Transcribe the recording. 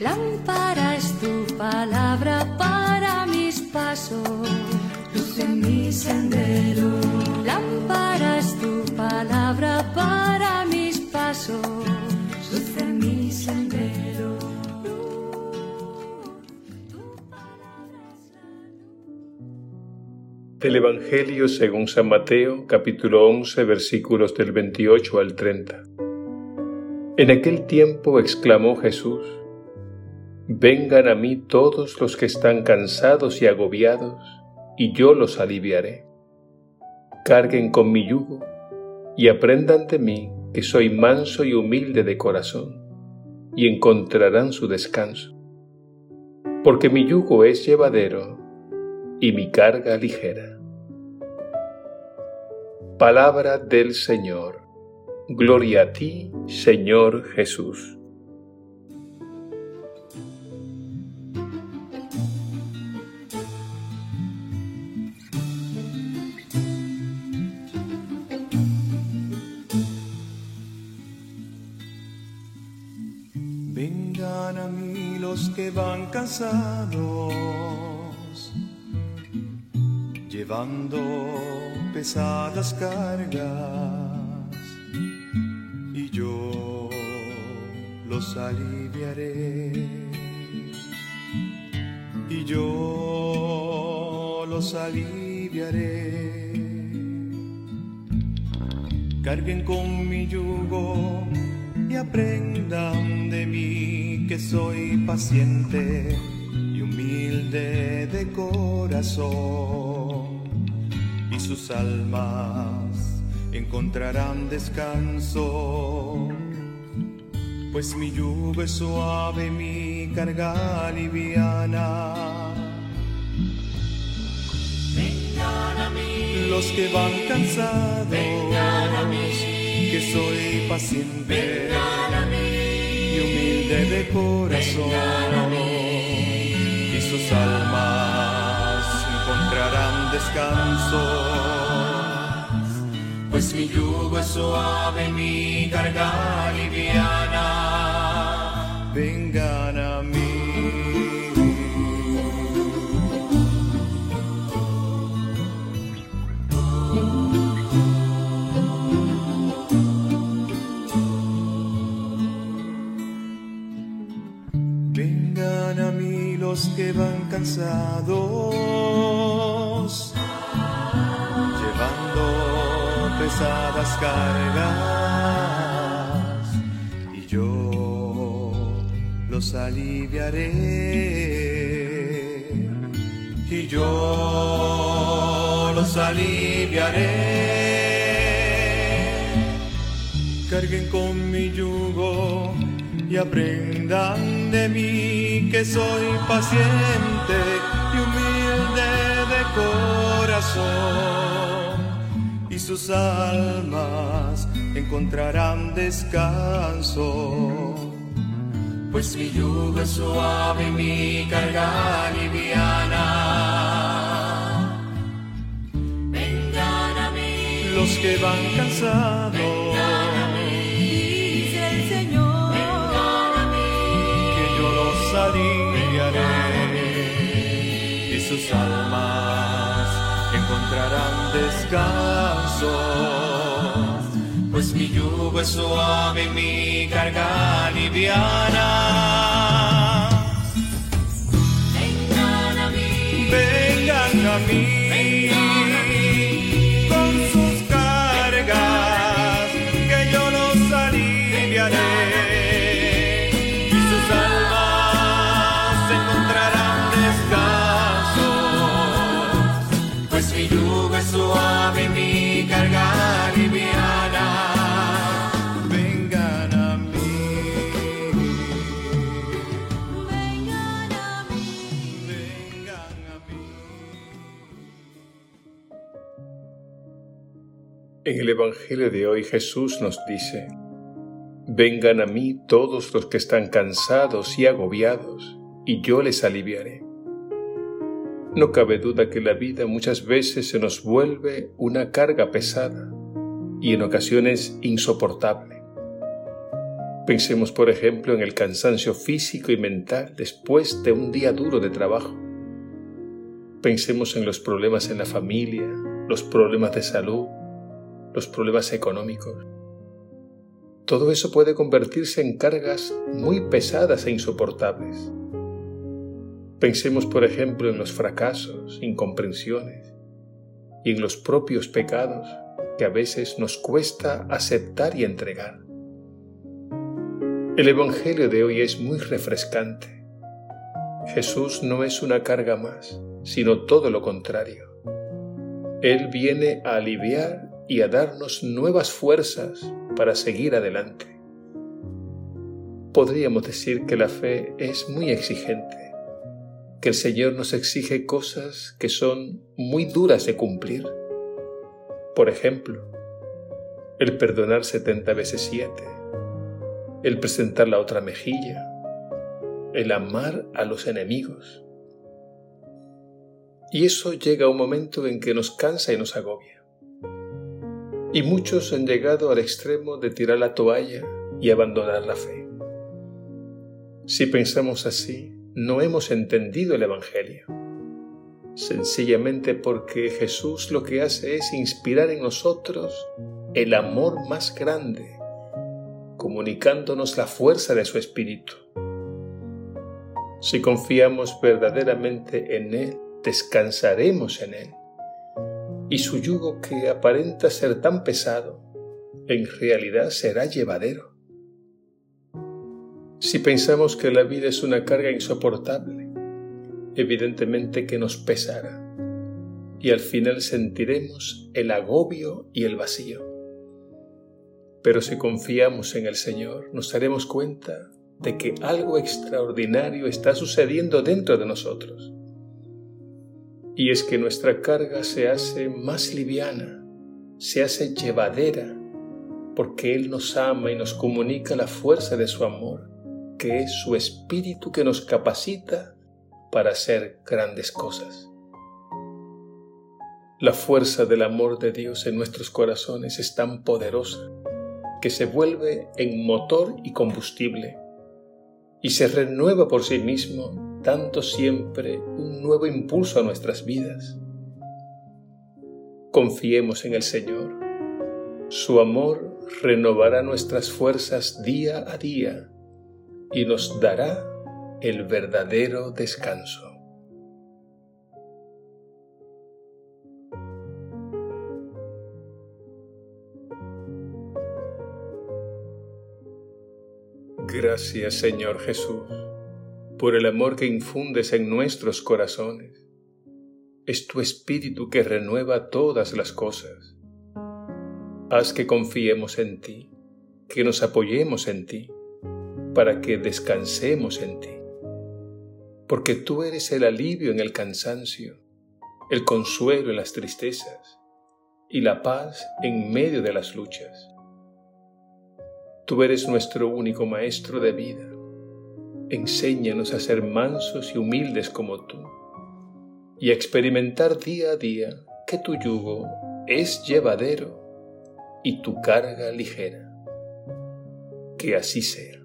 Lámpara es tu palabra para mis pasos, luz en mi sendero. Lámpara es tu palabra para mis pasos, luz en mi sendero. Del Evangelio según San Mateo, capítulo 11, versículos del 28 al 30. En aquel tiempo exclamó Jesús, Vengan a mí todos los que están cansados y agobiados, y yo los aliviaré. Carguen con mi yugo y aprendan de mí que soy manso y humilde de corazón, y encontrarán su descanso. Porque mi yugo es llevadero y mi carga ligera. Palabra del Señor. Gloria a ti, Señor Jesús. A mí los que van cansados, llevando pesadas cargas, y yo los aliviaré. Y yo los aliviaré. Carguen con mi yugo y aprendan de mí que soy paciente y humilde de corazón. Y sus almas encontrarán descanso pues mi yugo es suave mi carga liviana. Vengan a mí, los que van cansados vengan a mí, que soy paciente. Vengan a mí. y humilde de corazón. Y sus almas encontrarán descanso. Pues mi yugo es suave mi carga liviana. Vengan a los que van cansados, llevando pesadas cargas, y yo los aliviaré. Y yo los aliviaré. Carguen con mi yugo y aprendan de mí que soy paciente y humilde de corazón y sus almas encontrarán descanso. Pues mi yugo es suave y mi carga liviana. Vengan a mí, Los que van cansados, descanso. Pues mi yugo es suave mi carga liviana. En el Evangelio de hoy Jesús nos dice, Vengan a mí todos los que están cansados y agobiados, y yo les aliviaré. No cabe duda que la vida muchas veces se nos vuelve una carga pesada y en ocasiones insoportable. Pensemos, por ejemplo, en el cansancio físico y mental después de un día duro de trabajo. Pensemos en los problemas en la familia, los problemas de salud, los problemas económicos. Todo eso puede convertirse en cargas muy pesadas e insoportables. Pensemos, por ejemplo, en los fracasos, incomprensiones y en los propios pecados que a veces nos cuesta aceptar y entregar. El Evangelio de hoy es muy refrescante. Jesús no es una carga más, sino todo lo contrario. Él viene a aliviar y a darnos nuevas fuerzas para seguir adelante. Podríamos decir que la fe es muy exigente, que el Señor nos exige cosas que son muy duras de cumplir. Por ejemplo, el perdonar setenta veces siete, el presentar la otra mejilla, el amar a los enemigos. Y eso llega a un momento en que nos cansa y nos agobia y muchos han llegado al extremo de tirar la toalla y abandonar la fe. Si pensamos así, no hemos entendido el Evangelio, sencillamente porque Jesús lo que hace es inspirar en nosotros el amor más grande, comunicándonos la fuerza de su Espíritu. Si confiamos verdaderamente en Él, descansaremos en Él y su yugo que aparenta ser tan pesado, en realidad será llevadero. Si pensamos que la vida es una carga insoportable, evidentemente que nos pesará y al final sentiremos el agobio y el vacío. Pero si confiamos en el Señor, nos daremos cuenta de que algo extraordinario está sucediendo dentro de nosotros y es que nuestra carga se hace más liviana, se hace llevadera, porque Él nos ama y nos comunica la fuerza de su amor, que es su espíritu que nos capacita para hacer grandes cosas. La fuerza del amor de Dios en nuestros corazones es tan poderosa que se vuelve en motor y combustible y se renueva por sí mismo dando siempre un nuevo impulso a nuestras vidas. Confiemos en el Señor. Su amor renovará nuestras fuerzas día a día y nos dará el verdadero descanso. Gracias Señor Jesús por el amor que infundes en nuestros corazones. Es tu espíritu que renueva todas las cosas. Haz que confiemos en ti, que nos apoyemos en ti, para que descansemos en ti. Porque tú eres el alivio en el cansancio, el consuelo en las tristezas y la paz en medio de las luchas. Tú eres nuestro único maestro de vida enséñanos a ser mansos y humildes como tú, y a experimentar día a día que tu yugo es llevadero y tu carga ligera. Que así sea.